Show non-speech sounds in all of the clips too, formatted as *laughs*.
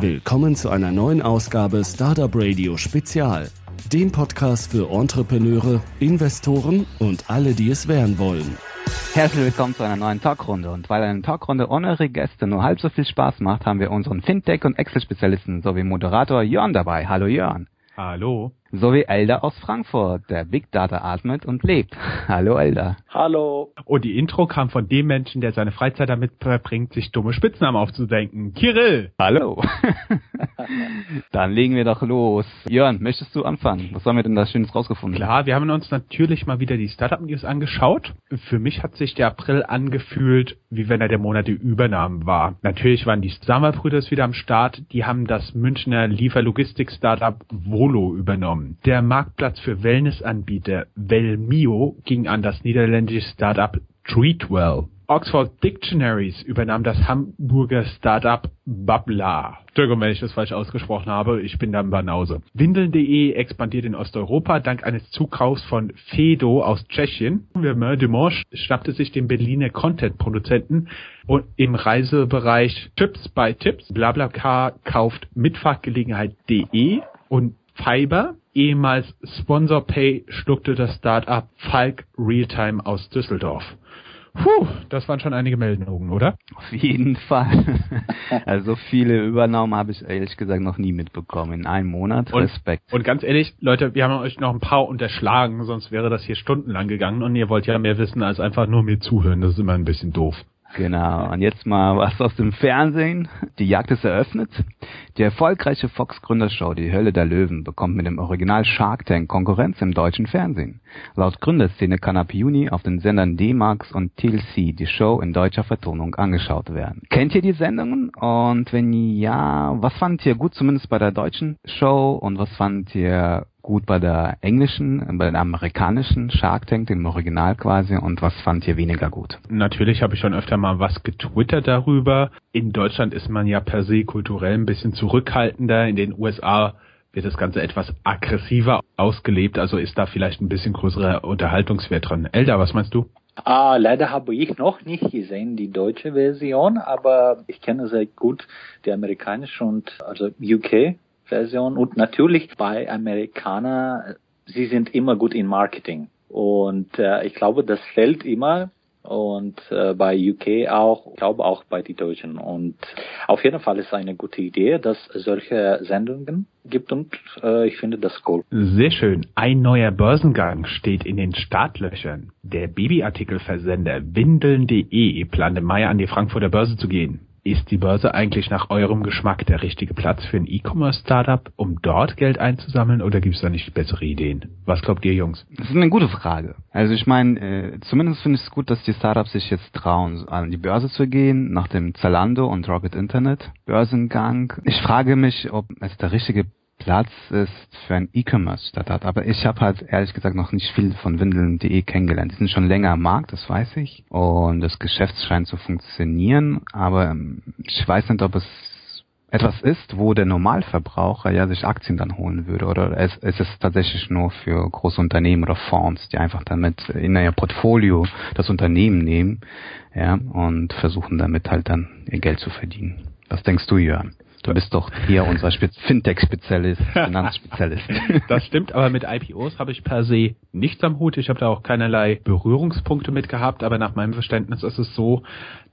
Willkommen zu einer neuen Ausgabe Startup Radio Spezial, dem Podcast für Entrepreneure, Investoren und alle, die es werden wollen. Herzlich willkommen zu einer neuen Talkrunde. Und weil eine Talkrunde ohne eure Gäste nur halb so viel Spaß macht, haben wir unseren Fintech- und Excel-Spezialisten sowie Moderator Jörn dabei. Hallo Jörn. Hallo. Sowie Elder aus Frankfurt, der Big Data atmet und lebt. *laughs* Hallo Elder. Hallo. Und die Intro kam von dem Menschen, der seine Freizeit damit verbringt, sich dumme Spitznamen aufzudenken. Kirill. Hallo. *laughs* *laughs* Dann legen wir doch los. Jörn, möchtest du anfangen? Was haben wir denn da Schönes rausgefunden? Klar, wir haben uns natürlich mal wieder die Startup News angeschaut. Für mich hat sich der April angefühlt, wie wenn er der Monat der Übernahmen war. Natürlich waren die Sammer-Brüder wieder am Start. Die haben das Münchner Lieferlogistik-Startup Volo übernommen. Der Marktplatz für Wellnessanbieter Velmio ging an das niederländische Startup Treatwell. Oxford Dictionaries übernahm das Hamburger Startup Babla. Entschuldigung, wenn ich das falsch ausgesprochen habe, ich bin da im Banause. Windeln.de expandiert in Osteuropa dank eines Zukaufs von Fedo aus Tschechien. Vermeer Dimanche schnappte sich den Berliner Content-Produzenten und im Reisebereich Chips by Tips. BlaBlaCar kauft Mitfahrgelegenheit.de und Fiber, ehemals SponsorPay, schluckte das Startup Falk Realtime aus Düsseldorf. Puh, das waren schon einige Meldungen, oder? Auf jeden Fall. *laughs* Also viele Übernahmen habe ich ehrlich gesagt noch nie mitbekommen. In einem Monat. Und, Respekt. Und ganz ehrlich, Leute, wir haben euch noch ein paar unterschlagen, sonst wäre das hier stundenlang gegangen und ihr wollt ja mehr wissen als einfach nur mir zuhören. Das ist immer ein bisschen doof. Genau. Und jetzt mal was aus dem Fernsehen. Die Jagd ist eröffnet. Die erfolgreiche Fox-Gründershow Die Hölle der Löwen bekommt mit dem Original Shark Tank Konkurrenz im deutschen Fernsehen. Laut Gründerszene kann ab Juni auf den Sendern D-Max und TLC die Show in deutscher Vertonung angeschaut werden. Kennt ihr die Sendungen? Und wenn ja, was fandet ihr gut zumindest bei der deutschen Show und was fandet ihr gut bei der englischen, bei der amerikanischen Shark Tank, dem Original quasi, und was fand ihr weniger gut? Natürlich habe ich schon öfter mal was getwittert darüber. In Deutschland ist man ja per se kulturell ein bisschen zurückhaltender. In den USA wird das Ganze etwas aggressiver ausgelebt, also ist da vielleicht ein bisschen größerer Unterhaltungswert dran. Elda, was meinst du? Ah, leider habe ich noch nicht gesehen die deutsche Version, aber ich kenne sehr gut die amerikanische und also UK Version und natürlich bei Amerikaner, sie sind immer gut in Marketing und äh, ich glaube, das fällt immer und äh, bei UK auch, ich glaube auch bei den Deutschen und auf jeden Fall ist eine gute Idee, dass solche Sendungen gibt und äh, ich finde das cool. Sehr schön. Ein neuer Börsengang steht in den Startlöchern. Der Babyartikelversender Windeln.de plant im Mai an die Frankfurter Börse zu gehen. Ist die Börse eigentlich nach eurem Geschmack der richtige Platz für ein E-Commerce-Startup, um dort Geld einzusammeln oder gibt es da nicht bessere Ideen? Was glaubt ihr, Jungs? Das ist eine gute Frage. Also ich meine, äh, zumindest finde ich es gut, dass die Startups sich jetzt trauen, an die Börse zu gehen, nach dem Zalando und Rocket Internet Börsengang. Ich frage mich, ob es der richtige Platz ist für ein E-Commerce-Startup. Aber ich habe halt ehrlich gesagt noch nicht viel von Windeln.de kennengelernt. Die sind schon länger am Markt, das weiß ich. Und das Geschäft scheint zu funktionieren. Aber ähm, ich weiß nicht, ob es etwas ist, wo der Normalverbraucher ja sich Aktien dann holen würde. Oder es, es ist tatsächlich nur für große Unternehmen oder Fonds, die einfach damit in ihr Portfolio das Unternehmen nehmen ja, und versuchen damit halt dann ihr Geld zu verdienen. Was denkst du, Jörn? Du bist doch hier unser Fintech-Spezialist, *laughs* Finanzspezialist. Das stimmt, aber mit IPOs habe ich per se nichts am Hut. Ich habe da auch keinerlei Berührungspunkte mit gehabt, aber nach meinem Verständnis ist es so,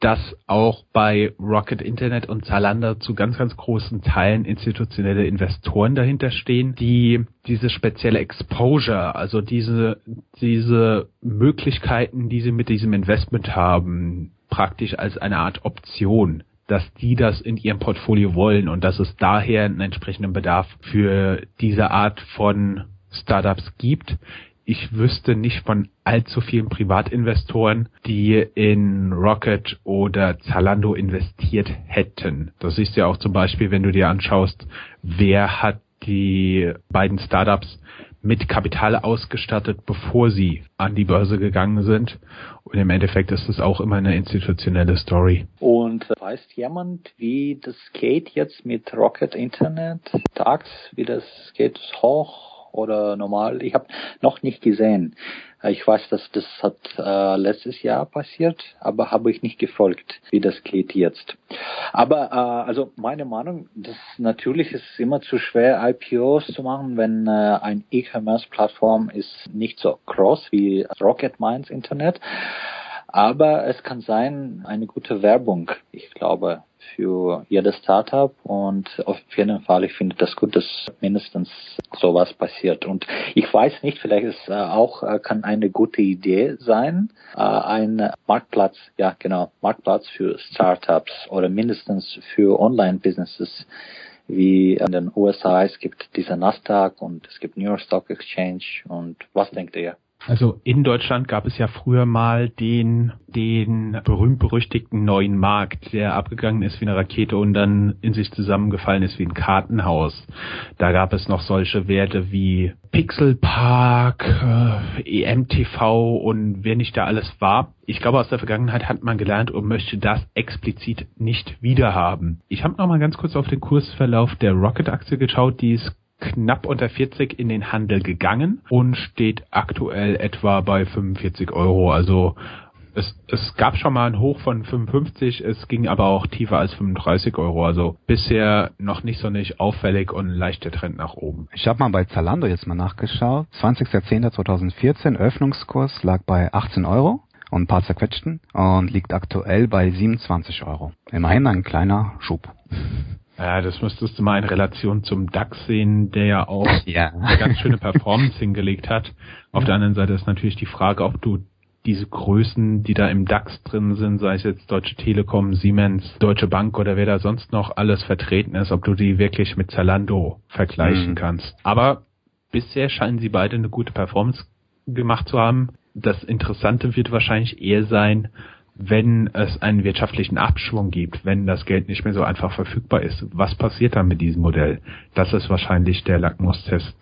dass auch bei Rocket Internet und Zalando zu ganz, ganz großen Teilen institutionelle Investoren dahinter stehen, die diese spezielle Exposure, also diese, diese Möglichkeiten, die sie mit diesem Investment haben, praktisch als eine Art Option dass die das in ihrem Portfolio wollen und dass es daher einen entsprechenden Bedarf für diese Art von Startups gibt. Ich wüsste nicht von allzu vielen Privatinvestoren, die in Rocket oder Zalando investiert hätten. Das siehst du ja auch zum Beispiel, wenn du dir anschaust, wer hat die beiden Startups mit Kapital ausgestattet, bevor sie an die Börse gegangen sind. Und im Endeffekt ist es auch immer eine institutionelle Story. Und weiß jemand, wie das geht jetzt mit Rocket Internet? Tags, wie das geht hoch oder normal. Ich habe noch nicht gesehen. Ich weiß, dass das hat äh, letztes Jahr passiert, aber habe ich nicht gefolgt, wie das geht jetzt. Aber äh, also meine Meinung, das natürlich ist immer zu schwer IPOs zu machen, wenn äh, ein E-Commerce-Plattform ist nicht so groß wie Rocket Minds Internet. Aber es kann sein, eine gute Werbung, ich glaube, für jedes Startup und auf jeden Fall, ich finde das gut, dass mindestens sowas passiert. Und ich weiß nicht, vielleicht ist äh, auch, äh, kann eine gute Idee sein, äh, ein Marktplatz, ja genau, Marktplatz für Startups oder mindestens für Online-Businesses wie in den USA. Es gibt diese Nasdaq und es gibt New York Stock Exchange und was denkt ihr? Also in Deutschland gab es ja früher mal den, den berühmt-berüchtigten neuen Markt, der abgegangen ist wie eine Rakete und dann in sich zusammengefallen ist wie ein Kartenhaus. Da gab es noch solche Werte wie Pixelpark, äh, EMTV und wer nicht da alles war. Ich glaube, aus der Vergangenheit hat man gelernt und möchte das explizit nicht wiederhaben. Ich habe noch mal ganz kurz auf den Kursverlauf der Rocket-Aktie geschaut, die ist knapp unter 40 in den Handel gegangen und steht aktuell etwa bei 45 Euro. Also es, es gab schon mal einen Hoch von 55, es ging aber auch tiefer als 35 Euro. Also bisher noch nicht so nicht auffällig und leichter Trend nach oben. Ich habe mal bei Zalando jetzt mal nachgeschaut. 20.10.2014 Öffnungskurs lag bei 18 Euro und ein paar zerquetschten und liegt aktuell bei 27 Euro. Immerhin ein kleiner Schub. Ja, das müsstest du mal in Relation zum DAX sehen, der ja auch *laughs* ja. eine ganz schöne Performance hingelegt hat. Auf der anderen Seite ist natürlich die Frage, ob du diese Größen, die da im DAX drin sind, sei es jetzt Deutsche Telekom, Siemens, Deutsche Bank oder wer da sonst noch alles vertreten ist, ob du die wirklich mit Zalando vergleichen mhm. kannst. Aber bisher scheinen sie beide eine gute Performance gemacht zu haben. Das Interessante wird wahrscheinlich eher sein, wenn es einen wirtschaftlichen Abschwung gibt, wenn das Geld nicht mehr so einfach verfügbar ist, was passiert dann mit diesem Modell? Das ist wahrscheinlich der Lackmustest,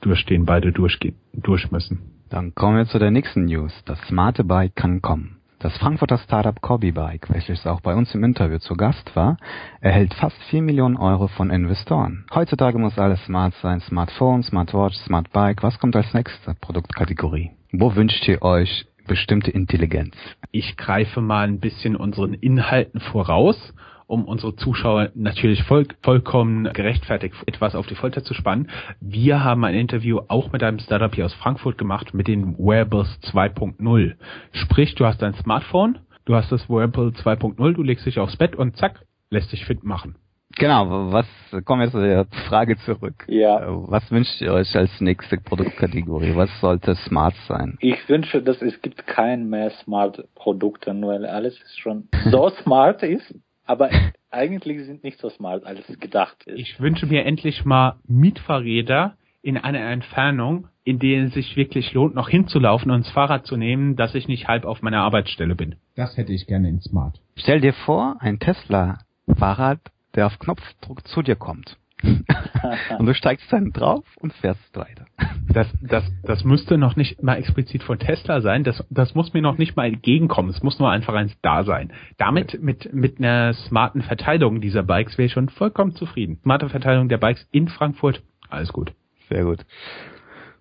durch den beide durchgehen, durch müssen. Dann kommen wir zu der nächsten News. Das smarte Bike kann kommen. Das Frankfurter Startup Cobby Bike, welches auch bei uns im Interview zu Gast war, erhält fast 4 Millionen Euro von Investoren. Heutzutage muss alles smart sein. Smartphone, Smartwatch, Smart Bike. Was kommt als nächste Produktkategorie? Wo wünscht ihr euch bestimmte Intelligenz. Ich greife mal ein bisschen unseren Inhalten voraus, um unsere Zuschauer natürlich voll, vollkommen gerechtfertigt etwas auf die Folter zu spannen. Wir haben ein Interview auch mit einem Startup hier aus Frankfurt gemacht mit den Wearables 2.0. Sprich, du hast dein Smartphone, du hast das Wearable 2.0, du legst dich aufs Bett und zack, lässt dich fit machen. Genau, was kommen wir zu der Frage zurück. Ja. Was wünscht ihr euch als nächste Produktkategorie? Was sollte smart sein? Ich wünsche, dass es gibt kein mehr smart Produkte, weil alles ist schon *laughs* so smart ist, aber eigentlich sind nicht so smart, als es gedacht ist. Ich wünsche mir endlich mal Mietfahrräder in einer Entfernung, in der es sich wirklich lohnt, noch hinzulaufen und das Fahrrad zu nehmen, dass ich nicht halb auf meiner Arbeitsstelle bin. Das hätte ich gerne in Smart. Stell dir vor, ein Tesla Fahrrad der auf Knopfdruck zu dir kommt. *laughs* und du steigst dann drauf und fährst weiter. Das, das, das müsste noch nicht mal explizit von Tesla sein. Das, das muss mir noch nicht mal entgegenkommen. Es muss nur einfach eins da sein. Damit, mit, mit einer smarten Verteilung dieser Bikes wäre ich schon vollkommen zufrieden. Smarte Verteilung der Bikes in Frankfurt, alles gut. Sehr gut.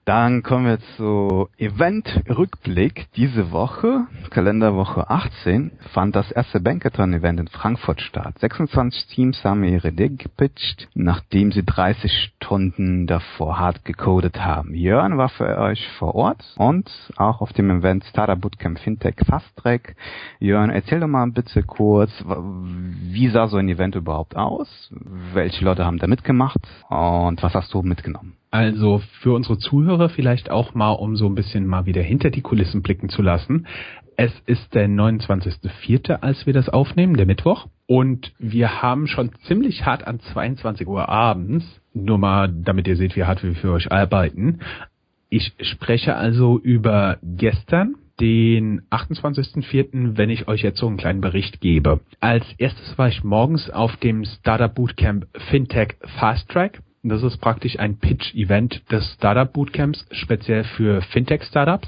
Dann kommen wir zu Event-Rückblick. Diese Woche, Kalenderwoche 18, fand das erste Bankathon-Event in Frankfurt statt. 26 Teams haben ihre Idee gepitcht, nachdem sie 30 Stunden davor hart gecodet haben. Jörn war für euch vor Ort und auch auf dem Event Startup Bootcamp Fintech Fast Track. Jörn, erzähl doch mal bitte kurz, wie sah so ein Event überhaupt aus? Welche Leute haben da mitgemacht und was hast du mitgenommen? Also für unsere Zuhörer vielleicht auch mal, um so ein bisschen mal wieder hinter die Kulissen blicken zu lassen. Es ist der 29.04., als wir das aufnehmen, der Mittwoch. Und wir haben schon ziemlich hart an 22 Uhr abends, nur mal, damit ihr seht, wie hart wir für euch arbeiten. Ich spreche also über gestern, den 28.04., wenn ich euch jetzt so einen kleinen Bericht gebe. Als erstes war ich morgens auf dem Startup Bootcamp Fintech Fast Track. Das ist praktisch ein Pitch-Event des Startup Bootcamps, speziell für Fintech-Startups.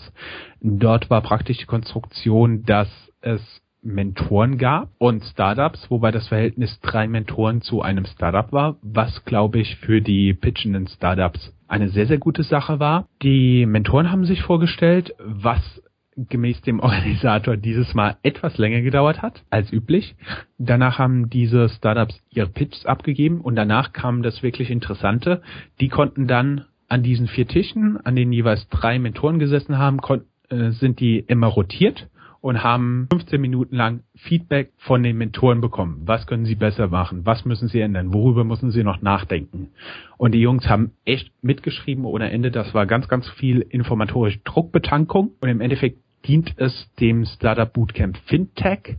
Dort war praktisch die Konstruktion, dass es Mentoren gab und Startups, wobei das Verhältnis drei Mentoren zu einem Startup war, was glaube ich für die pitchenden Startups eine sehr, sehr gute Sache war. Die Mentoren haben sich vorgestellt, was gemäß dem Organisator dieses Mal etwas länger gedauert hat als üblich. Danach haben diese Startups ihre Pitches abgegeben und danach kam das wirklich Interessante. Die konnten dann an diesen vier Tischen, an denen jeweils drei Mentoren gesessen haben, äh, sind die immer rotiert und haben 15 Minuten lang Feedback von den Mentoren bekommen. Was können sie besser machen? Was müssen sie ändern? Worüber müssen sie noch nachdenken? Und die Jungs haben echt mitgeschrieben ohne Ende. Das war ganz, ganz viel informatorische Druckbetankung. Und im Endeffekt dient es dem Startup Bootcamp Fintech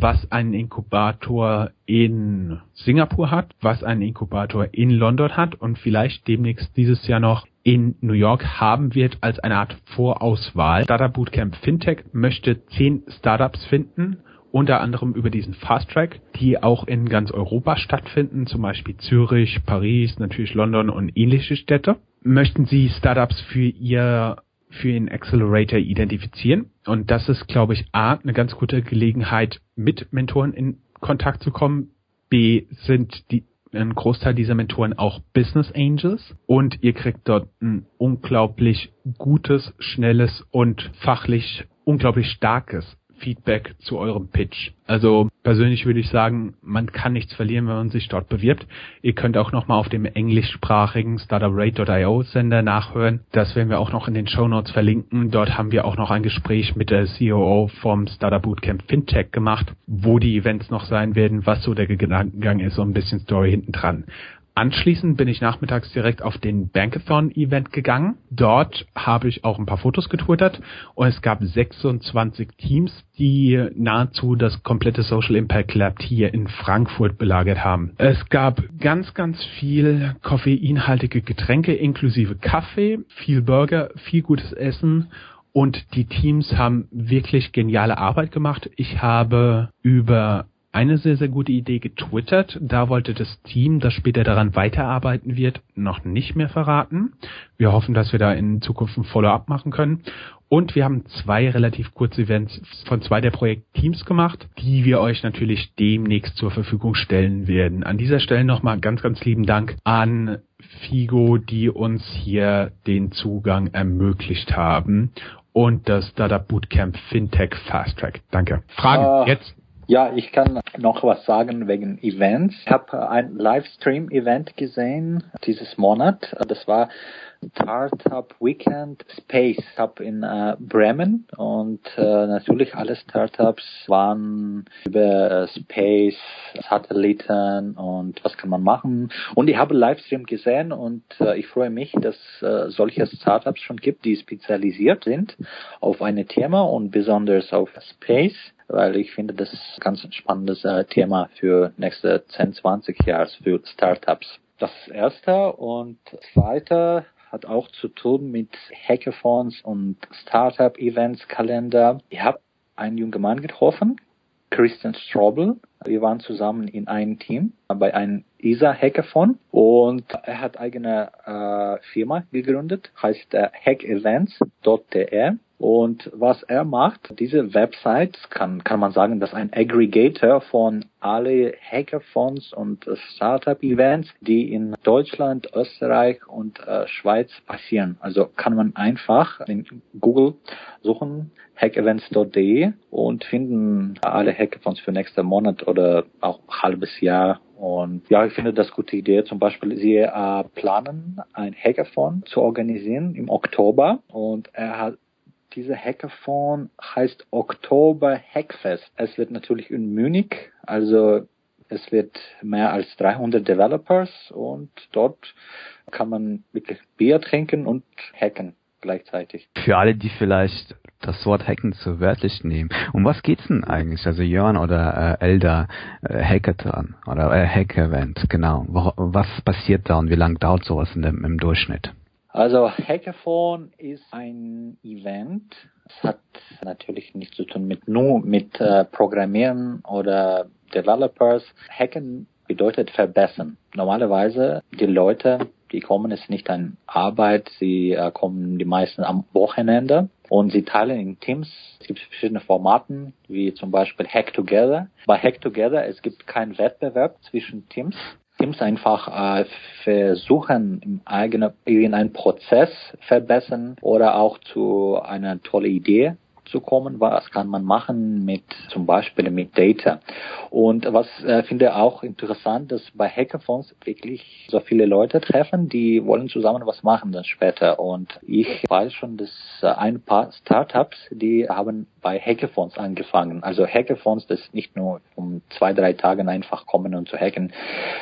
was ein Inkubator in Singapur hat, was ein Inkubator in London hat und vielleicht demnächst dieses Jahr noch in New York haben wird als eine Art Vorauswahl. Startup Bootcamp Fintech möchte zehn Startups finden, unter anderem über diesen Fast Track, die auch in ganz Europa stattfinden, zum Beispiel Zürich, Paris, natürlich London und ähnliche Städte. Möchten Sie Startups für Ihr für den Accelerator identifizieren. Und das ist, glaube ich, A, eine ganz gute Gelegenheit, mit Mentoren in Kontakt zu kommen. B, sind die, ein Großteil dieser Mentoren auch Business Angels und ihr kriegt dort ein unglaublich gutes, schnelles und fachlich unglaublich starkes Feedback zu eurem Pitch. Also persönlich würde ich sagen, man kann nichts verlieren, wenn man sich dort bewirbt. Ihr könnt auch nochmal auf dem englischsprachigen startuprate.io Sender nachhören. Das werden wir auch noch in den Show Notes verlinken. Dort haben wir auch noch ein Gespräch mit der COO vom Startup Bootcamp Fintech gemacht, wo die Events noch sein werden, was so der Gedankengang ist, so ein bisschen Story hinten dran. Anschließend bin ich nachmittags direkt auf den Bankathon-Event gegangen. Dort habe ich auch ein paar Fotos getwittert und es gab 26 Teams, die nahezu das komplette Social Impact Lab hier in Frankfurt belagert haben. Es gab ganz, ganz viel koffeinhaltige Getränke inklusive Kaffee, viel Burger, viel gutes Essen und die Teams haben wirklich geniale Arbeit gemacht. Ich habe über eine sehr, sehr gute Idee getwittert. Da wollte das Team, das später daran weiterarbeiten wird, noch nicht mehr verraten. Wir hoffen, dass wir da in Zukunft ein Follow-up machen können. Und wir haben zwei relativ kurze Events von zwei der Projektteams gemacht, die wir euch natürlich demnächst zur Verfügung stellen werden. An dieser Stelle nochmal ganz, ganz lieben Dank an Figo, die uns hier den Zugang ermöglicht haben und das Startup Bootcamp Fintech Fast Track. Danke. Fragen uh, jetzt? Ja, ich kann noch was sagen wegen Events. Ich habe ein Livestream-Event gesehen dieses Monat. Das war Startup Weekend Space Hub in äh, Bremen und äh, natürlich alle Startups waren über äh, Space, Satelliten und was kann man machen. Und ich habe Livestream gesehen und äh, ich freue mich, dass äh, solche Startups schon gibt, die spezialisiert sind auf ein Thema und besonders auf Space weil ich finde, das ist ein ganz spannendes äh, Thema für nächste 10, 20 Jahre für Startups. Das erste und zweite hat auch zu tun mit Hackathons und Startup-Events, Kalender. Ich habe einen jungen Mann getroffen, Christian Strobel. Wir waren zusammen in einem Team bei einem ISA Hackathon und er hat eigene äh, Firma gegründet, heißt äh, hackevents.de und was er macht, diese Website kann, kann man sagen, dass ein Aggregator von alle Hackathons und Startup-Events, die in Deutschland, Österreich und äh, Schweiz passieren. Also kann man einfach in Google suchen, hackevents.de und finden alle Hackathons für nächsten Monat oder auch halbes Jahr und ja, ich finde das gute Idee. Zum Beispiel, sie äh, planen ein Hackathon zu organisieren im Oktober und er hat dieser Hackathon heißt Oktober Hackfest. Es wird natürlich in Munich, also es wird mehr als 300 Developers und dort kann man wirklich Bier trinken und hacken gleichzeitig. Für alle, die vielleicht das Wort Hacken zu wörtlich nehmen. Um was geht's denn eigentlich? Also Jörn oder äh, Elder äh, Hackathon oder äh, Hack-Event, genau. Wo, was passiert da und wie lange dauert sowas in dem, im Durchschnitt? Also Hackathon ist ein Event. Es hat natürlich nichts zu tun mit nur mit äh, Programmieren oder Developers. Hacken bedeutet verbessern. Normalerweise die Leute, die kommen es nicht an Arbeit, sie äh, kommen die meisten am Wochenende und sie teilen in Teams. Es gibt verschiedene Formaten, wie zum Beispiel Hack Together. Bei Hack Together, es gibt keinen Wettbewerb zwischen Teams. Teams einfach äh, versuchen, im eigenen irgendeinen Prozess verbessern oder auch zu einer tolle Idee zu kommen, was kann man machen mit zum Beispiel mit Data. Und was äh, finde auch interessant, dass bei Hackathons wirklich so viele Leute treffen, die wollen zusammen was machen dann später. Und ich weiß schon, dass äh, ein paar Startups, die haben bei Hackathons angefangen. Also Hackathons, das nicht nur um zwei, drei Tage einfach kommen und zu hacken,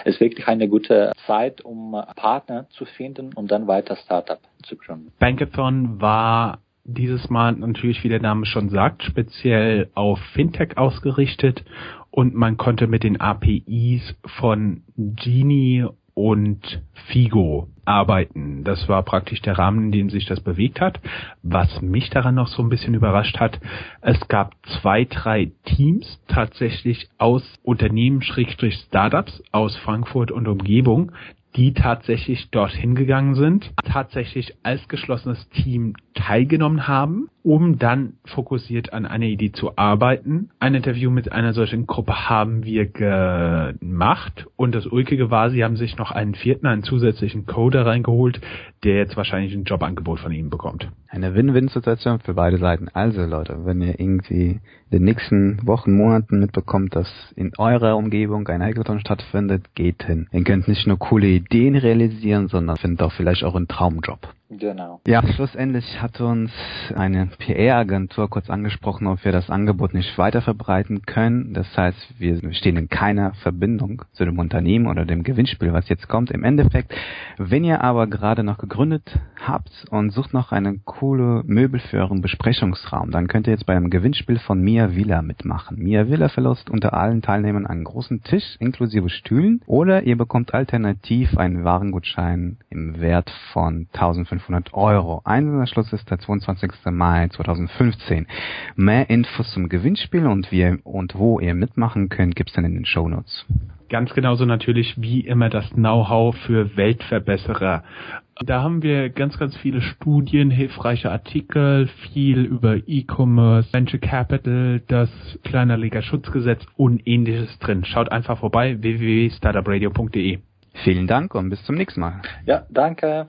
ist wirklich eine gute Zeit, um Partner zu finden und dann weiter Startup zu gründen. Bankathon war dieses Mal natürlich, wie der Name schon sagt, speziell auf Fintech ausgerichtet und man konnte mit den APIs von Genie und Figo arbeiten. Das war praktisch der Rahmen, in dem sich das bewegt hat. Was mich daran noch so ein bisschen überrascht hat, es gab zwei, drei Teams tatsächlich aus Unternehmen, Schrägstrich Startups aus Frankfurt und Umgebung, die tatsächlich dorthin gegangen sind, tatsächlich als geschlossenes Team teilgenommen haben, um dann fokussiert an einer Idee zu arbeiten. Ein Interview mit einer solchen Gruppe haben wir gemacht und das Ulkige war, sie haben sich noch einen vierten, einen zusätzlichen Coder reingeholt, der jetzt wahrscheinlich ein Jobangebot von ihnen bekommt. Eine Win-Win-Situation für beide Seiten. Also Leute, wenn ihr irgendwie in den nächsten Wochen, Monaten mitbekommt, dass in eurer Umgebung ein Hackathon stattfindet, geht hin. Ihr könnt nicht nur coole Ideen realisieren, sondern findet auch vielleicht auch einen Traumjob. Genau. Ja, schlussendlich hat uns eine PR-Agentur kurz angesprochen, ob wir das Angebot nicht weiter verbreiten können. Das heißt, wir stehen in keiner Verbindung zu dem Unternehmen oder dem Gewinnspiel, was jetzt kommt. Im Endeffekt, wenn ihr aber gerade noch gegründet habt und sucht noch eine coole Möbel für euren Besprechungsraum, dann könnt ihr jetzt bei einem Gewinnspiel von Mia Villa mitmachen. Mia Villa verlost unter allen Teilnehmern einen großen Tisch inklusive Stühlen oder ihr bekommt alternativ einen Warengutschein im Wert von 1500 500 Euro. Einsenderschluss ist der 22. Mai 2015. Mehr Infos zum Gewinnspiel und wie und wo ihr mitmachen könnt, gibt's dann in den Show Notes. Ganz genauso natürlich wie immer das Know-how für Weltverbesserer. Da haben wir ganz, ganz viele Studien, hilfreiche Artikel, viel über E-Commerce, Venture Capital, das Kleinerleger Schutzgesetz und ähnliches drin. Schaut einfach vorbei, www.startupradio.de. Vielen Dank und bis zum nächsten Mal. Ja, danke.